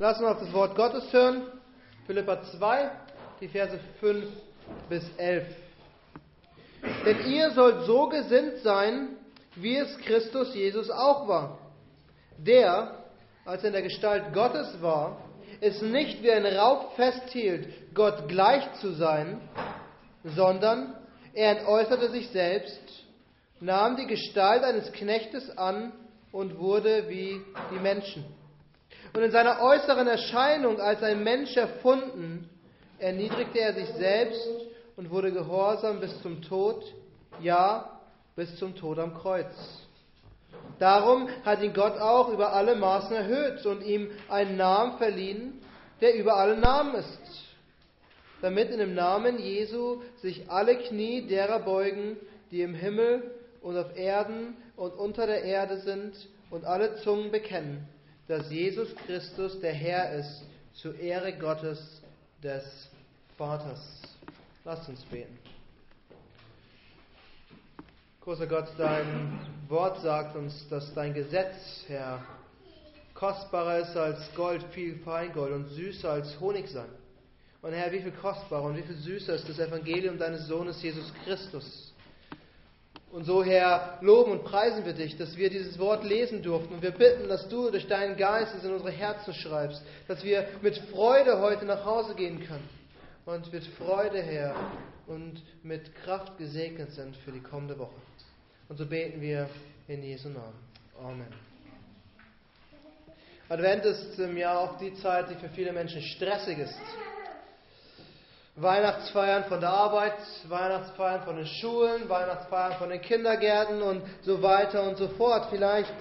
Lassen wir auf das Wort Gottes hören. Philippa 2, die Verse 5 bis 11. Denn ihr sollt so gesinnt sein, wie es Christus Jesus auch war. Der, als er in der Gestalt Gottes war, es nicht wie ein Raub festhielt, Gott gleich zu sein, sondern er entäußerte sich selbst, nahm die Gestalt eines Knechtes an und wurde wie die Menschen. Und in seiner äußeren Erscheinung als ein Mensch erfunden, erniedrigte er sich selbst und wurde gehorsam bis zum Tod, ja, bis zum Tod am Kreuz. Darum hat ihn Gott auch über alle Maßen erhöht und ihm einen Namen verliehen, der über alle Namen ist, damit in dem Namen Jesu sich alle Knie derer beugen, die im Himmel und auf Erden und unter der Erde sind, und alle Zungen bekennen, dass Jesus Christus der Herr ist, zur Ehre Gottes des Vaters. Lasst uns beten. Großer Gott, dein Wort sagt uns, dass dein Gesetz, Herr, kostbarer ist als Gold, viel Feingold und süßer als Honig sein. Und Herr, wie viel kostbarer und wie viel süßer ist das Evangelium deines Sohnes Jesus Christus. Und so, Herr, loben und preisen wir dich, dass wir dieses Wort lesen durften. Und wir bitten, dass du durch deinen Geist es in unsere Herzen schreibst, dass wir mit Freude heute nach Hause gehen können. Und mit Freude, Herr, und mit Kraft gesegnet sind für die kommende Woche. Und so beten wir in Jesu Namen. Amen. Advent ist im Jahr auch die Zeit, die für viele Menschen stressig ist. Weihnachtsfeiern von der Arbeit, Weihnachtsfeiern von den Schulen, Weihnachtsfeiern von den Kindergärten und so weiter und so fort. Vielleicht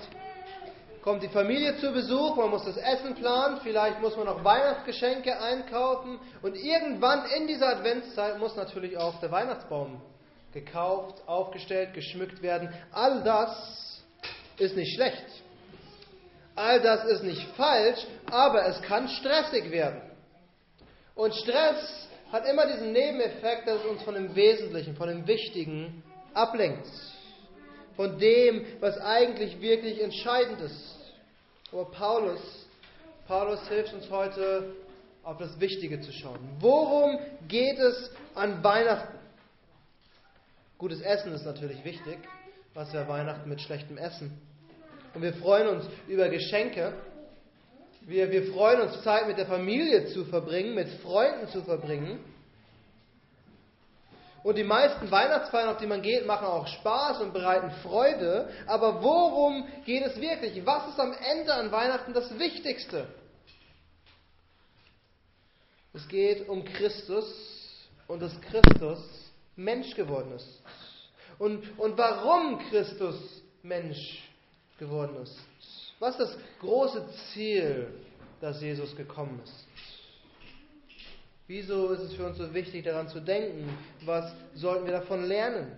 kommt die Familie zu Besuch, man muss das Essen planen, vielleicht muss man noch Weihnachtsgeschenke einkaufen und irgendwann in dieser Adventszeit muss natürlich auch der Weihnachtsbaum gekauft, aufgestellt, geschmückt werden. All das ist nicht schlecht. All das ist nicht falsch, aber es kann stressig werden. Und Stress hat immer diesen Nebeneffekt, dass es uns von dem Wesentlichen, von dem Wichtigen ablenkt. Von dem, was eigentlich wirklich entscheidend ist. Aber Paulus, Paulus hilft uns heute, auf das Wichtige zu schauen. Worum geht es an Weihnachten? Gutes Essen ist natürlich wichtig. Was wäre Weihnachten mit schlechtem Essen? Und wir freuen uns über Geschenke. Wir, wir freuen uns, Zeit mit der Familie zu verbringen, mit Freunden zu verbringen. Und die meisten Weihnachtsfeiern, auf die man geht, machen auch Spaß und bereiten Freude. Aber worum geht es wirklich? Was ist am Ende an Weihnachten das Wichtigste? Es geht um Christus und dass Christus Mensch geworden ist. Und, und warum Christus Mensch geworden ist. Was ist das große Ziel, dass Jesus gekommen ist? Wieso ist es für uns so wichtig, daran zu denken? Was sollten wir davon lernen?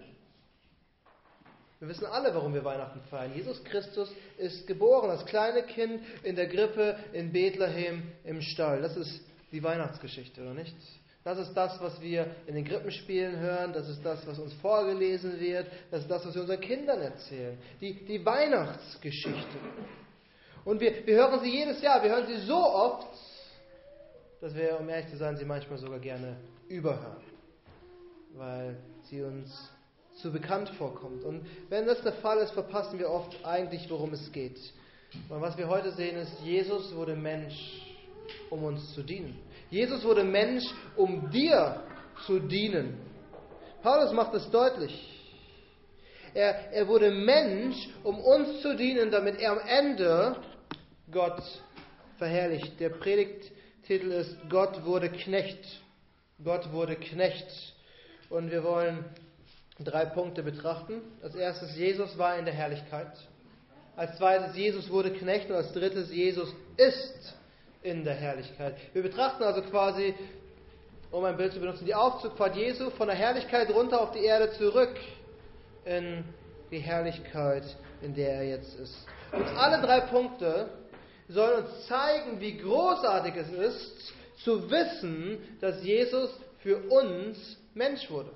Wir wissen alle, warum wir Weihnachten feiern. Jesus Christus ist geboren, das kleine Kind in der Grippe in Bethlehem im Stall. Das ist die Weihnachtsgeschichte, oder nicht? Das ist das, was wir in den Krippenspielen hören, das ist das, was uns vorgelesen wird, das ist das, was wir unseren Kindern erzählen. Die, die Weihnachtsgeschichte. Und wir, wir hören sie jedes Jahr, wir hören sie so oft, dass wir, um ehrlich zu sein, sie manchmal sogar gerne überhören, weil sie uns zu bekannt vorkommt. Und wenn das der Fall ist, verpassen wir oft eigentlich, worum es geht. Und was wir heute sehen, ist, Jesus wurde Mensch, um uns zu dienen. Jesus wurde Mensch, um dir zu dienen. Paulus macht es deutlich. Er, er wurde Mensch, um uns zu dienen, damit er am Ende Gott verherrlicht. Der Predigttitel ist Gott wurde Knecht. Gott wurde Knecht. Und wir wollen drei Punkte betrachten. Als erstes, Jesus war in der Herrlichkeit. Als zweites, Jesus wurde Knecht. Und als drittes, Jesus ist in der Herrlichkeit. Wir betrachten also quasi, um ein Bild zu benutzen, die Aufzugfahrt Jesu von der Herrlichkeit runter auf die Erde zurück in die Herrlichkeit, in der er jetzt ist. Und alle drei Punkte sollen uns zeigen, wie großartig es ist, zu wissen, dass Jesus für uns Mensch wurde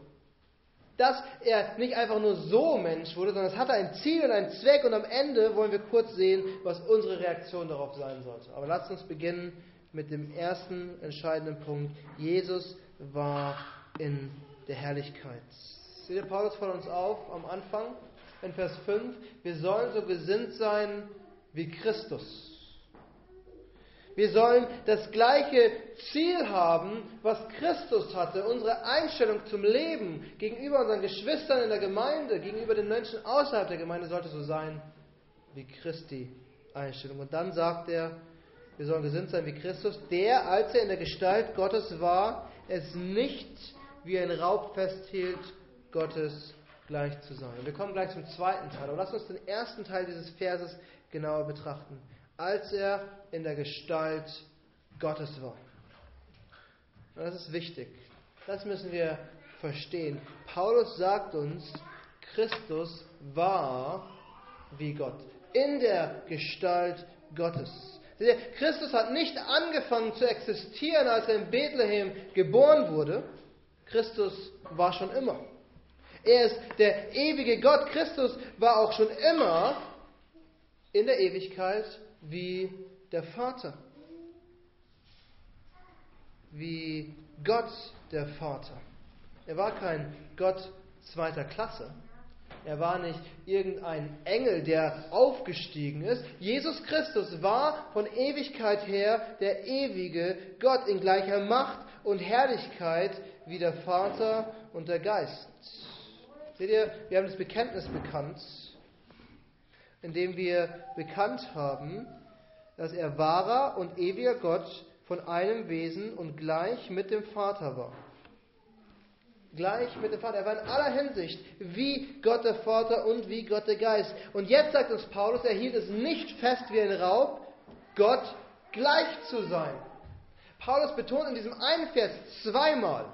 dass er nicht einfach nur so Mensch wurde, sondern es hatte ein Ziel und einen Zweck und am Ende wollen wir kurz sehen, was unsere Reaktion darauf sein sollte. Aber lasst uns beginnen mit dem ersten entscheidenden Punkt. Jesus war in der Herrlichkeit. Seht ihr, Paulus fordert uns auf am Anfang in Vers 5, wir sollen so gesinnt sein wie Christus. Wir sollen das gleiche Ziel haben, was Christus hatte. Unsere Einstellung zum Leben gegenüber unseren Geschwistern in der Gemeinde, gegenüber den Menschen außerhalb der Gemeinde sollte so sein wie Christi Einstellung. Und dann sagt er, wir sollen gesinnt sein wie Christus, der, als er in der Gestalt Gottes war, es nicht wie ein Raub festhielt, Gottes gleich zu sein. Wir kommen gleich zum zweiten Teil. Aber lass uns den ersten Teil dieses Verses genauer betrachten als er in der Gestalt Gottes war. Und das ist wichtig. Das müssen wir verstehen. Paulus sagt uns, Christus war wie Gott, in der Gestalt Gottes. Christus hat nicht angefangen zu existieren, als er in Bethlehem geboren wurde. Christus war schon immer. Er ist der ewige Gott. Christus war auch schon immer in der Ewigkeit wie der Vater, wie Gott der Vater. Er war kein Gott zweiter Klasse. Er war nicht irgendein Engel, der aufgestiegen ist. Jesus Christus war von Ewigkeit her der ewige Gott in gleicher Macht und Herrlichkeit wie der Vater und der Geist. Seht ihr, wir haben das Bekenntnis bekannt indem wir bekannt haben, dass er wahrer und ewiger Gott von einem Wesen und gleich mit dem Vater war. Gleich mit dem Vater. Er war in aller Hinsicht wie Gott der Vater und wie Gott der Geist. Und jetzt sagt uns Paulus, er hielt es nicht fest wie ein Raub, Gott gleich zu sein. Paulus betont in diesem einen Vers zweimal,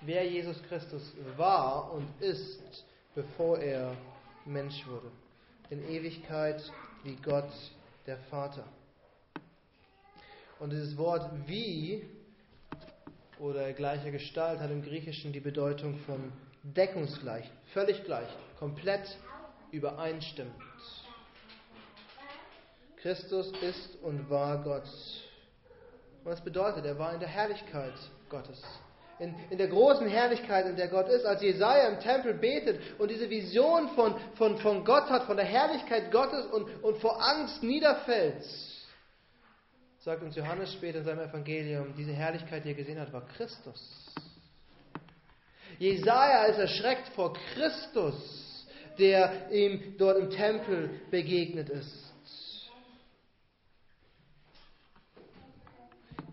wer Jesus Christus war und ist, bevor er Mensch wurde in Ewigkeit wie Gott der Vater. Und dieses Wort wie oder gleicher Gestalt hat im Griechischen die Bedeutung von deckungsgleich, völlig gleich, komplett übereinstimmend. Christus ist und war Gott. Und das bedeutet, er war in der Herrlichkeit Gottes in, in der großen Herrlichkeit, in der Gott ist, als Jesaja im Tempel betet und diese Vision von, von, von Gott hat, von der Herrlichkeit Gottes und, und vor Angst niederfällt, sagt uns Johannes später in seinem Evangelium, diese Herrlichkeit, die er gesehen hat, war Christus. Jesaja ist erschreckt vor Christus, der ihm dort im Tempel begegnet ist.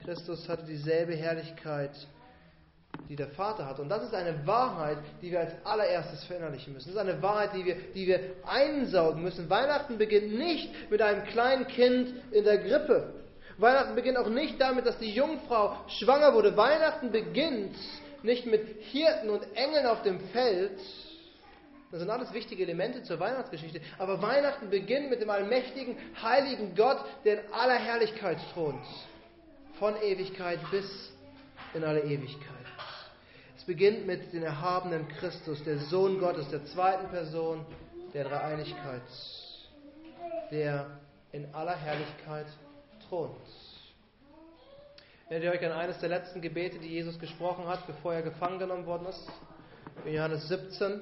Christus hatte dieselbe Herrlichkeit die der Vater hat. Und das ist eine Wahrheit, die wir als allererstes verinnerlichen müssen. Das ist eine Wahrheit, die wir, die wir einsaugen müssen. Weihnachten beginnt nicht mit einem kleinen Kind in der Grippe. Weihnachten beginnt auch nicht damit, dass die Jungfrau schwanger wurde. Weihnachten beginnt nicht mit Hirten und Engeln auf dem Feld. Das sind alles wichtige Elemente zur Weihnachtsgeschichte. Aber Weihnachten beginnt mit dem allmächtigen, heiligen Gott, der in aller Herrlichkeit thront. Von Ewigkeit bis in alle Ewigkeit. Es beginnt mit dem erhabenen Christus, der Sohn Gottes, der zweiten Person der Dreieinigkeit, der in aller Herrlichkeit thront. Erinnert ihr euch an eines der letzten Gebete, die Jesus gesprochen hat, bevor er gefangen genommen worden ist? In Johannes 17.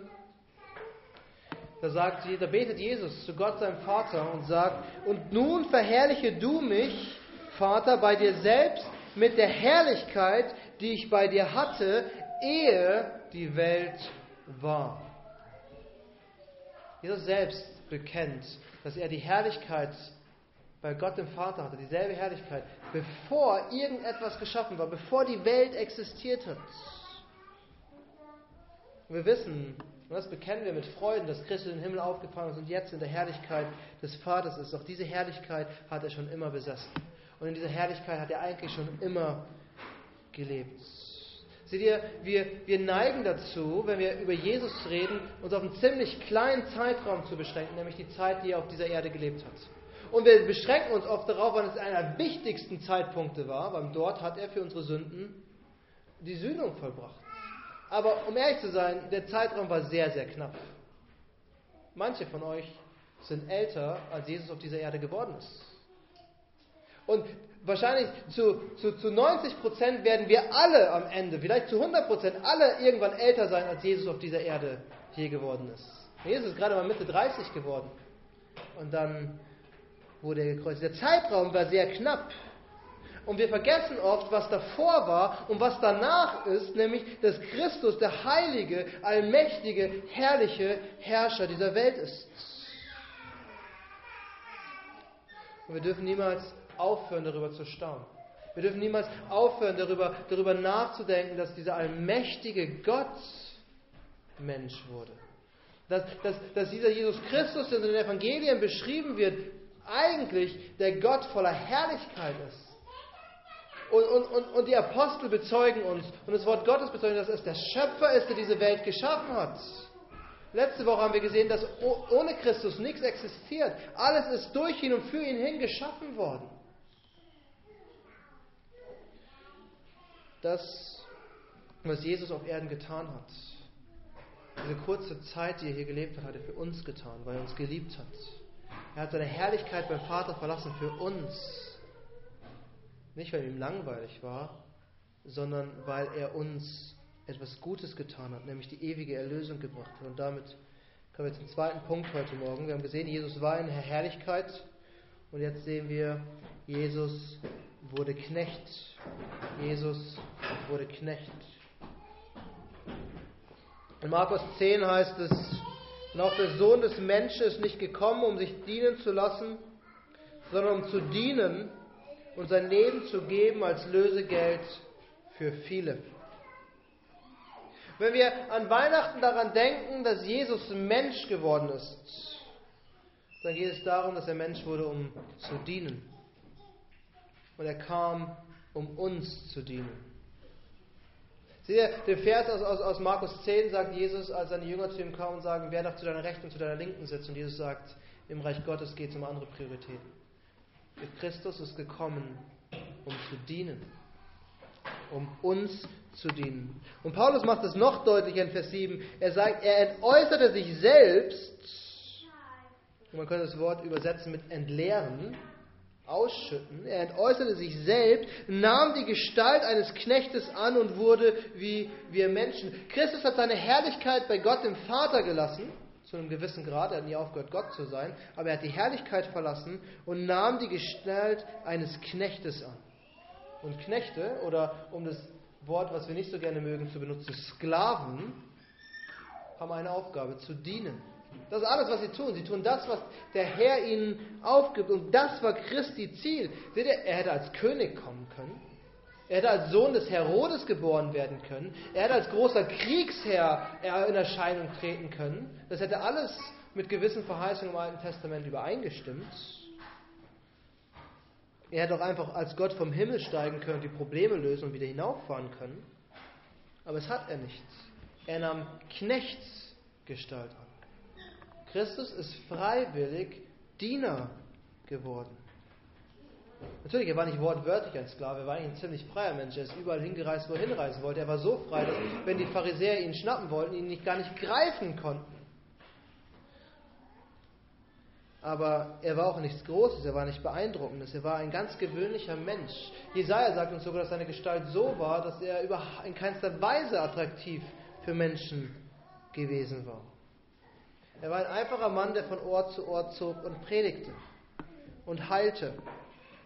Da, sagt, da betet Jesus zu Gott, seinem Vater, und sagt, und nun verherrliche du mich, Vater, bei dir selbst mit der Herrlichkeit, die ich bei dir hatte, ehe die Welt war. Jesus selbst bekennt, dass er die Herrlichkeit bei Gott dem Vater hatte, dieselbe Herrlichkeit, bevor irgendetwas geschaffen war, bevor die Welt existiert hat. Und wir wissen, und das bekennen wir mit Freuden, dass Christus in den Himmel aufgefahren ist und jetzt in der Herrlichkeit des Vaters ist. Auch diese Herrlichkeit hat er schon immer besessen. Und in dieser Herrlichkeit hat er eigentlich schon immer gelebt. Seht ihr, wir, wir neigen dazu, wenn wir über Jesus reden, uns auf einen ziemlich kleinen Zeitraum zu beschränken, nämlich die Zeit, die er auf dieser Erde gelebt hat. Und wir beschränken uns oft darauf, wann es einer der wichtigsten Zeitpunkte war, weil dort hat er für unsere Sünden die Sühnung vollbracht. Aber um ehrlich zu sein, der Zeitraum war sehr, sehr knapp. Manche von euch sind älter, als Jesus auf dieser Erde geworden ist. Und wahrscheinlich zu, zu, zu 90 Prozent werden wir alle am Ende, vielleicht zu 100 Prozent, alle irgendwann älter sein, als Jesus auf dieser Erde je geworden ist. Jesus ist gerade mal Mitte 30 geworden. Und dann wurde er gekreuzigt. Der Zeitraum war sehr knapp. Und wir vergessen oft, was davor war und was danach ist, nämlich, dass Christus der heilige, allmächtige, herrliche Herrscher dieser Welt ist. Und wir dürfen niemals aufhören, darüber zu staunen. Wir dürfen niemals aufhören, darüber, darüber nachzudenken, dass dieser allmächtige Gott Mensch wurde. Dass, dass, dass dieser Jesus Christus, der in den Evangelien beschrieben wird, eigentlich der Gott voller Herrlichkeit ist. Und, und, und, die Apostel bezeugen uns, und das Wort Gottes bezeugt, dass es der Schöpfer ist, der diese Welt geschaffen hat. Letzte Woche haben wir gesehen, dass ohne Christus nichts existiert. Alles ist durch ihn und für ihn hin geschaffen worden. Das, was Jesus auf Erden getan hat, diese kurze Zeit, die er hier gelebt hat, hat er für uns getan, weil er uns geliebt hat. Er hat seine Herrlichkeit beim Vater verlassen für uns. Nicht, weil ihm langweilig war, sondern weil er uns etwas Gutes getan hat, nämlich die ewige Erlösung gebracht hat. Und damit kommen wir zum zweiten Punkt heute Morgen. Wir haben gesehen, Jesus war in Herrlichkeit und jetzt sehen wir, Jesus wurde Knecht. Jesus wurde Knecht. In Markus 10 heißt es, und auch der Sohn des Menschen ist nicht gekommen, um sich dienen zu lassen, sondern um zu dienen und sein Leben zu geben als Lösegeld für viele. Wenn wir an Weihnachten daran denken, dass Jesus Mensch geworden ist, dann geht es darum, dass er Mensch wurde, um zu dienen. Und er kam, um uns zu dienen. Seht ihr, der Vers aus, aus, aus Markus 10 sagt Jesus, als seine Jünger zu ihm kamen und sagen, wer darf zu deiner Rechten und zu deiner Linken sitzen? Und Jesus sagt, im Reich Gottes geht es um andere Prioritäten. Christus ist gekommen, um zu dienen. Um uns zu dienen. Und Paulus macht es noch deutlicher in Vers 7. Er sagt, er entäußerte sich selbst, man könnte das Wort übersetzen mit entleeren, ausschütten. Er entäußerte sich selbst, nahm die Gestalt eines Knechtes an und wurde wie wir Menschen. Christus hat seine Herrlichkeit bei Gott dem Vater gelassen, zu einem gewissen Grad. Er hat nie aufgehört, Gott zu sein, aber er hat die Herrlichkeit verlassen und nahm die Gestalt eines Knechtes an. Und Knechte, oder um das Wort, was wir nicht so gerne mögen, zu benutzen, Sklaven, haben eine Aufgabe, zu dienen. Das ist alles, was sie tun. Sie tun das, was der Herr ihnen aufgibt. Und das war Christi Ziel. Seht ihr, er hätte als König kommen können. Er hätte als Sohn des Herodes geboren werden können. Er hätte als großer Kriegsherr in Erscheinung treten können. Das hätte alles mit gewissen Verheißungen im Alten Testament übereingestimmt. Er hätte auch einfach als Gott vom Himmel steigen können, die Probleme lösen und wieder hinauffahren können. Aber es hat er nicht. Er nahm Knechtsgestalt an. Christus ist freiwillig Diener geworden. Natürlich, er war nicht wortwörtlich ein Sklave, er war eigentlich ein ziemlich freier Mensch. Er ist überall hingereist, wo er hinreisen wollte. Er war so frei, dass wenn die Pharisäer ihn schnappen wollten, ihn nicht, gar nicht greifen konnten. Aber er war auch nichts Großes, er war nicht beeindruckendes, er war ein ganz gewöhnlicher Mensch. Jesaja sagt uns sogar, dass seine Gestalt so war, dass er in keinster Weise attraktiv für Menschen gewesen war. Er war ein einfacher Mann, der von Ort zu Ort zog und predigte und heilte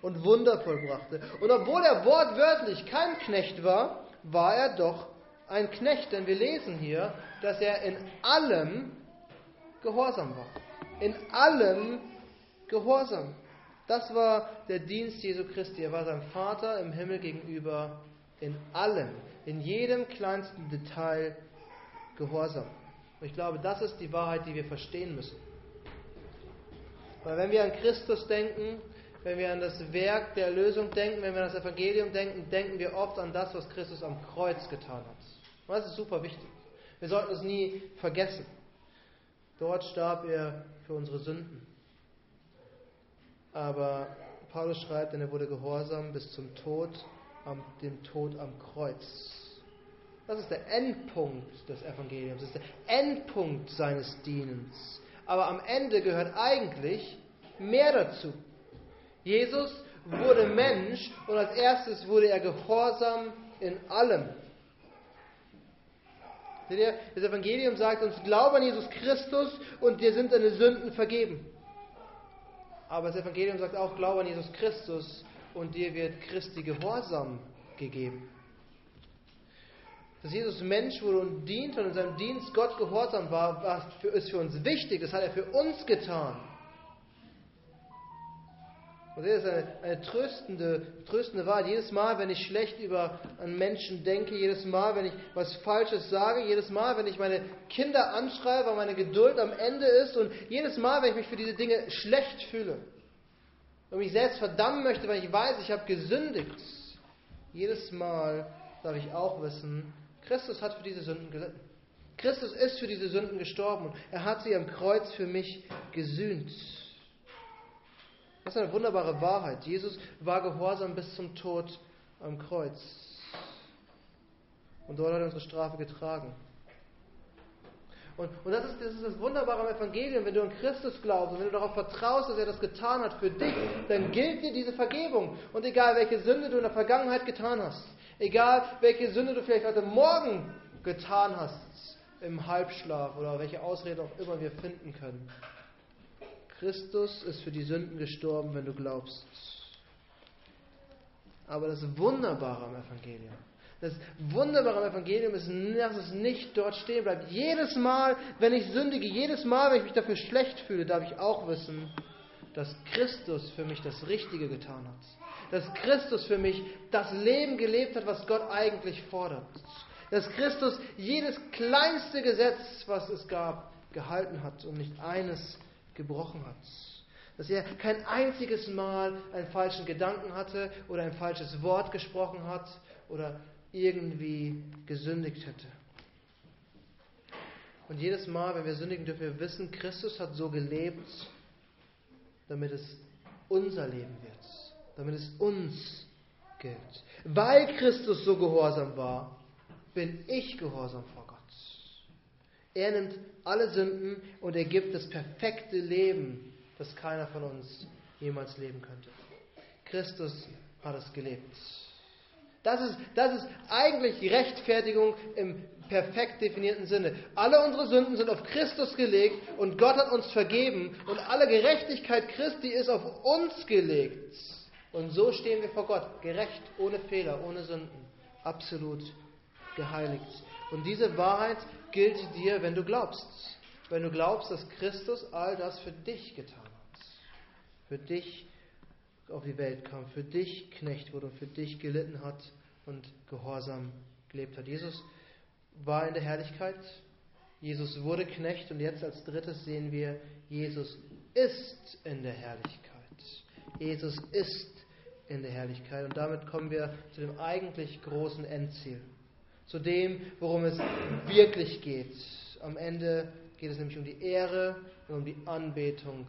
und Wunder vollbrachte. Und obwohl er wortwörtlich kein Knecht war, war er doch ein Knecht, denn wir lesen hier, dass er in allem gehorsam war. In allem gehorsam. Das war der Dienst Jesu Christi. Er war seinem Vater im Himmel gegenüber in allem, in jedem kleinsten Detail gehorsam. Und ich glaube, das ist die Wahrheit, die wir verstehen müssen. Weil wenn wir an Christus denken, wenn wir an das Werk der Erlösung denken, wenn wir an das Evangelium denken, denken wir oft an das, was Christus am Kreuz getan hat. Und das ist super wichtig. Wir sollten es nie vergessen. Dort starb er für unsere Sünden. Aber Paulus schreibt, denn er wurde gehorsam bis zum Tod, am, dem Tod am Kreuz. Das ist der Endpunkt des Evangeliums, das ist der Endpunkt seines Dienens. Aber am Ende gehört eigentlich mehr dazu. Jesus wurde Mensch und als erstes wurde er gehorsam in allem. Seht ihr, das Evangelium sagt uns, glaube an Jesus Christus und dir sind deine Sünden vergeben. Aber das Evangelium sagt auch, glaube an Jesus Christus und dir wird Christi Gehorsam gegeben. Dass Jesus Mensch wurde und diente und in seinem Dienst Gott gehorsam war, ist für uns wichtig. Das hat er für uns getan. Und das ist eine, eine tröstende, tröstende Wahrheit. Jedes Mal, wenn ich schlecht über einen Menschen denke, jedes Mal, wenn ich was Falsches sage, jedes Mal, wenn ich meine Kinder anschreibe, weil meine Geduld am Ende ist und jedes Mal, wenn ich mich für diese Dinge schlecht fühle und mich selbst verdammen möchte, weil ich weiß, ich habe gesündigt, jedes Mal darf ich auch wissen, Christus hat für diese Sünden gelitten. Christus ist für diese Sünden gestorben und er hat sie am Kreuz für mich gesühnt. Das ist eine wunderbare Wahrheit. Jesus war gehorsam bis zum Tod am Kreuz. Und dort hat er unsere Strafe getragen. Und, und das, ist, das, ist, das Wunderbare am Evangelium. Wenn du an Christus glaubst und wenn du darauf vertraust, dass er das getan hat für dich, dann gilt dir diese Vergebung. Und egal, welche Sünde du in der Vergangenheit getan hast, egal, welche Sünde du vielleicht heute Morgen getan hast, im Halbschlaf oder welche Ausrede auch immer wir finden können, Christus ist für die Sünden gestorben, wenn du glaubst. Aber das Wunderbare am Evangelium, das Wunderbare am Evangelium ist, dass es nicht dort stehen bleibt. Jedes Mal, wenn ich sündige, jedes Mal, wenn ich mich dafür schlecht fühle, darf ich auch wissen, dass Christus für mich das Richtige getan hat. Dass Christus für mich das Leben gelebt hat, was Gott eigentlich fordert. Dass Christus jedes kleinste Gesetz, was es gab, gehalten hat und nicht eines gebrochen hat. Dass er kein einziges Mal einen falschen Gedanken hatte oder ein falsches Wort gesprochen hat oder irgendwie gesündigt hätte. Und jedes Mal, wenn wir sündigen, dürfen wir wissen, Christus hat so gelebt, damit es unser Leben wird, damit es uns gilt. Weil Christus so gehorsam war, bin ich gehorsam vor Gott. Er nimmt alle Sünden und er gibt das perfekte Leben, das keiner von uns jemals leben könnte. Christus hat es gelebt. Das ist, das ist eigentlich Rechtfertigung im perfekt definierten Sinne. Alle unsere Sünden sind auf Christus gelegt und Gott hat uns vergeben und alle Gerechtigkeit Christi ist auf uns gelegt. Und so stehen wir vor Gott, gerecht, ohne Fehler, ohne Sünden, absolut geheiligt. Und diese Wahrheit gilt dir, wenn du glaubst. Wenn du glaubst, dass Christus all das für dich getan hat. Für dich auf die Welt kam, für dich Knecht wurde und für dich gelitten hat und gehorsam gelebt hat. Jesus war in der Herrlichkeit, Jesus wurde Knecht und jetzt als drittes sehen wir, Jesus ist in der Herrlichkeit. Jesus ist in der Herrlichkeit und damit kommen wir zu dem eigentlich großen Endziel zu dem, worum es wirklich geht. Am Ende geht es nämlich um die Ehre und um die Anbetung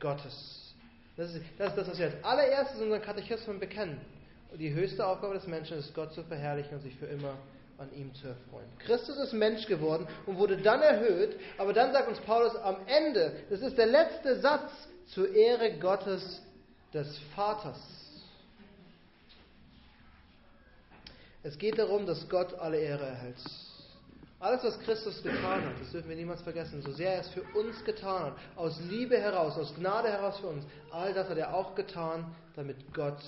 Gottes. Das ist, das ist das, was wir als allererstes in unserem Katechismus bekennen. Und die höchste Aufgabe des Menschen ist, Gott zu verherrlichen und sich für immer an ihm zu erfreuen. Christus ist Mensch geworden und wurde dann erhöht, aber dann sagt uns Paulus am Ende, das ist der letzte Satz zur Ehre Gottes des Vaters. Es geht darum, dass Gott alle Ehre erhält. Alles, was Christus getan hat, das dürfen wir niemals vergessen, so sehr er es für uns getan hat, aus Liebe heraus, aus Gnade heraus für uns, all das hat er auch getan, damit Gott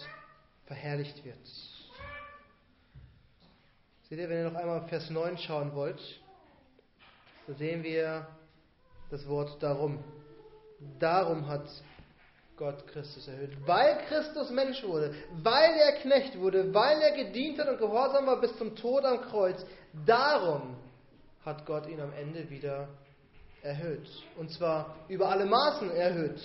verherrlicht wird. Seht ihr, wenn ihr noch einmal Vers 9 schauen wollt, da sehen wir das Wort darum. Darum hat Gott Christus erhöht. Weil Christus Mensch wurde, weil er Knecht wurde, weil er gedient hat und gehorsam war bis zum Tod am Kreuz, darum hat Gott ihn am Ende wieder erhöht. Und zwar über alle Maßen erhöht.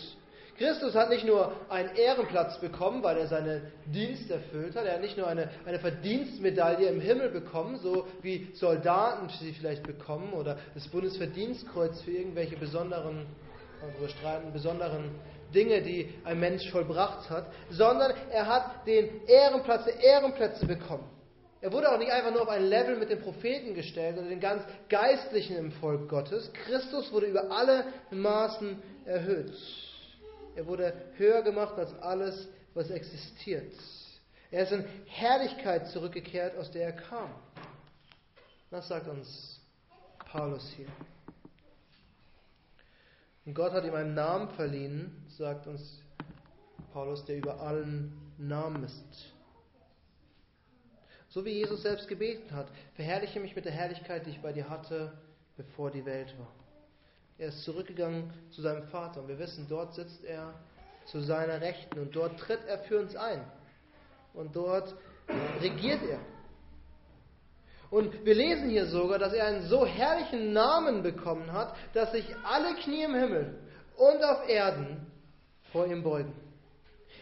Christus hat nicht nur einen Ehrenplatz bekommen, weil er seinen Dienst erfüllt hat. Er hat nicht nur eine, eine Verdienstmedaille im Himmel bekommen, so wie Soldaten sie vielleicht bekommen, oder das Bundesverdienstkreuz für irgendwelche besonderen, wo streiten, besonderen Dinge, die ein Mensch vollbracht hat, sondern er hat den Ehrenplatz der Ehrenplätze bekommen. Er wurde auch nicht einfach nur auf ein Level mit den Propheten gestellt oder den ganz Geistlichen im Volk Gottes. Christus wurde über alle Maßen erhöht. Er wurde höher gemacht als alles, was existiert. Er ist in Herrlichkeit zurückgekehrt, aus der er kam. Das sagt uns Paulus hier. Und Gott hat ihm einen Namen verliehen, sagt uns Paulus, der über allen Namen ist. So wie Jesus selbst gebeten hat, verherrliche mich mit der Herrlichkeit, die ich bei dir hatte, bevor die Welt war. Er ist zurückgegangen zu seinem Vater und wir wissen, dort sitzt er zu seiner Rechten und dort tritt er für uns ein. Und dort regiert er. Und wir lesen hier sogar, dass er einen so herrlichen Namen bekommen hat, dass sich alle Knie im Himmel und auf Erden vor ihm beugen.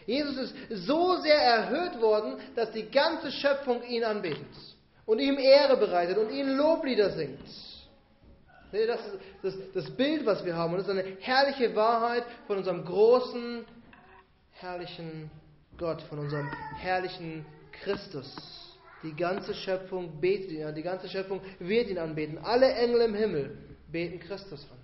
Jesus ist so sehr erhöht worden, dass die ganze Schöpfung ihn anbetet und ihm Ehre bereitet und ihm Loblieder singt. Das ist das, das Bild, was wir haben. Und das ist eine herrliche Wahrheit von unserem großen, herrlichen Gott, von unserem herrlichen Christus. Die ganze Schöpfung betet ihn an, die ganze Schöpfung wird ihn anbeten. Alle Engel im Himmel beten Christus an.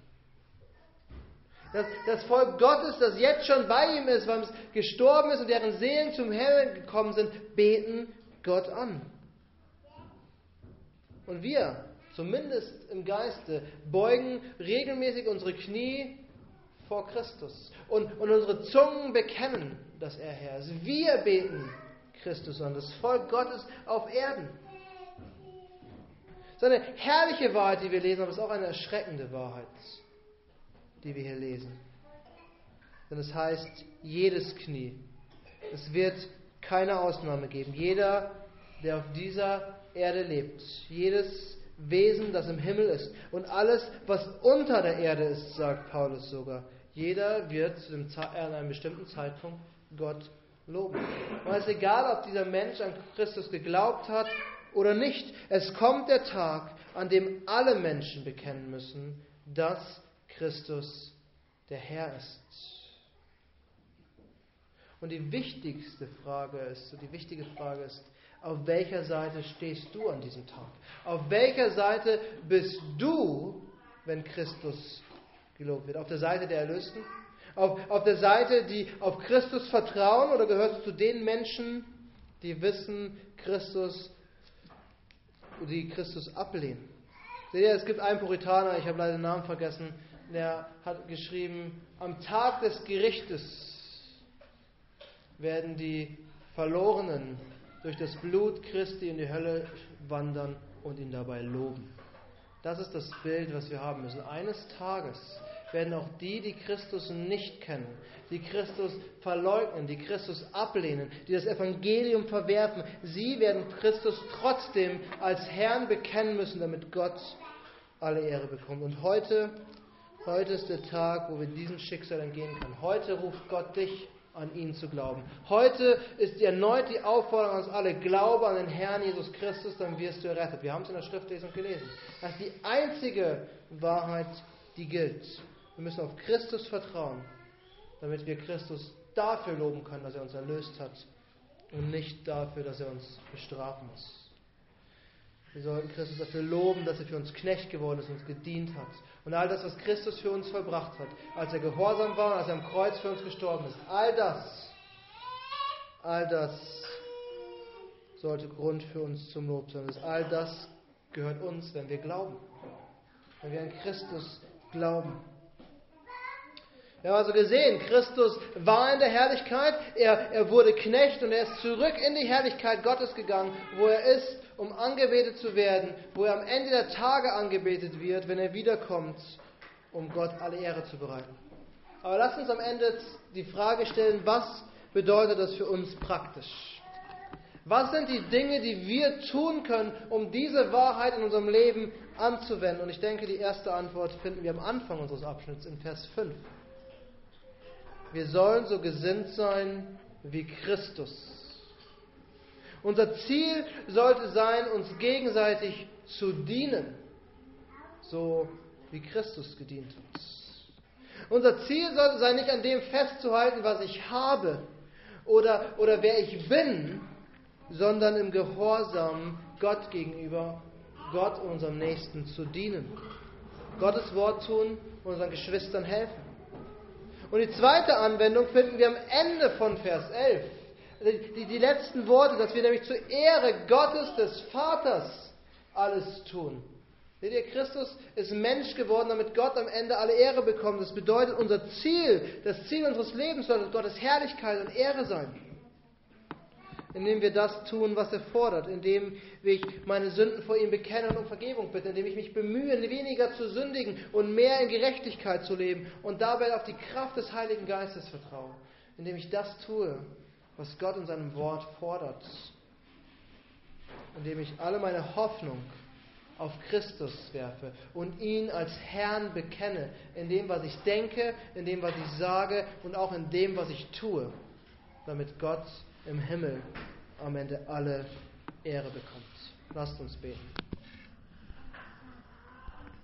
Das, das Volk Gottes, das jetzt schon bei ihm ist, weil es gestorben ist und deren Seelen zum Himmel gekommen sind, beten Gott an. Und wir, zumindest im Geiste, beugen regelmäßig unsere Knie vor Christus und, und unsere Zungen bekennen, dass er Herr ist. Wir beten Christus an, das Volk Gottes auf Erden. Das ist eine herrliche Wahrheit, die wir lesen, aber es ist auch eine erschreckende Wahrheit die wir hier lesen. Denn es heißt, jedes Knie. Es wird keine Ausnahme geben. Jeder, der auf dieser Erde lebt, jedes Wesen, das im Himmel ist und alles, was unter der Erde ist, sagt Paulus sogar, jeder wird an einem bestimmten Zeitpunkt Gott loben. Und es ist egal, ob dieser Mensch an Christus geglaubt hat oder nicht. Es kommt der Tag, an dem alle Menschen bekennen müssen, dass Christus der Herr ist. Und die wichtigste Frage ist, die wichtige Frage ist, auf welcher Seite stehst du an diesem Tag? Auf welcher Seite bist du, wenn Christus gelobt wird? Auf der Seite der Erlösten? Auf, auf der Seite, die auf Christus vertrauen? Oder gehörst du zu den Menschen, die wissen, Christus, die Christus ablehnen? Seht ihr, es gibt einen Puritaner, ich habe leider den Namen vergessen, der hat geschrieben, am Tag des Gerichtes werden die Verlorenen durch das Blut Christi in die Hölle wandern und ihn dabei loben. Das ist das Bild, was wir haben müssen. Eines Tages werden auch die, die Christus nicht kennen, die Christus verleugnen, die Christus ablehnen, die das Evangelium verwerfen, sie werden Christus trotzdem als Herrn bekennen müssen, damit Gott alle Ehre bekommt. Und heute Heute ist der Tag, wo wir diesem Schicksal entgehen können. Heute ruft Gott dich an ihn zu glauben. Heute ist erneut die Aufforderung an uns alle, glaube an den Herrn Jesus Christus, dann wirst du errettet. Wir haben es in der Schriftlesung gelesen. Das ist die einzige Wahrheit, die gilt. Wir müssen auf Christus vertrauen, damit wir Christus dafür loben können, dass er uns erlöst hat und nicht dafür, dass er uns bestrafen muss. Wir sollten Christus dafür loben, dass er für uns Knecht geworden ist uns gedient hat. Und all das, was Christus für uns verbracht hat, als er gehorsam war, als er am Kreuz für uns gestorben ist, all das, all das sollte Grund für uns zum Lob sein. All das gehört uns, wenn wir glauben. Wenn wir an Christus glauben. Wir haben also gesehen, Christus war in der Herrlichkeit, er, er wurde Knecht und er ist zurück in die Herrlichkeit Gottes gegangen, wo er ist, um angebetet zu werden, wo er am Ende der Tage angebetet wird, wenn er wiederkommt, um Gott alle Ehre zu bereiten. Aber lasst uns am Ende die Frage stellen, was bedeutet das für uns praktisch? Was sind die Dinge, die wir tun können, um diese Wahrheit in unserem Leben anzuwenden? Und ich denke, die erste Antwort finden wir am Anfang unseres Abschnitts in Vers 5. Wir sollen so gesinnt sein wie Christus. Unser Ziel sollte sein, uns gegenseitig zu dienen, so wie Christus gedient hat. Unser Ziel sollte sein, nicht an dem festzuhalten, was ich habe oder, oder wer ich bin, sondern im Gehorsam Gott gegenüber, Gott unserem Nächsten zu dienen. Gottes Wort tun unseren Geschwistern helfen. Und die zweite Anwendung finden wir am Ende von Vers 11. die, die letzten Worte, dass wir nämlich zur Ehre Gottes des Vaters alles tun. Seht ihr, Christus ist Mensch geworden, damit Gott am Ende alle Ehre bekommt. Das bedeutet, unser Ziel, das Ziel unseres Lebens soll Gottes Herrlichkeit und Ehre sein. Indem wir das tun, was er fordert, indem ich meine Sünden vor ihm bekenne und um Vergebung bitte, indem ich mich bemühe, weniger zu sündigen und mehr in Gerechtigkeit zu leben und dabei auf die Kraft des Heiligen Geistes vertraue, indem ich das tue, was Gott in seinem Wort fordert, indem ich alle meine Hoffnung auf Christus werfe und ihn als Herrn bekenne, in dem, was ich denke, in dem, was ich sage und auch in dem, was ich tue, damit Gott im Himmel am Ende alle Ehre bekommt. Lasst uns beten.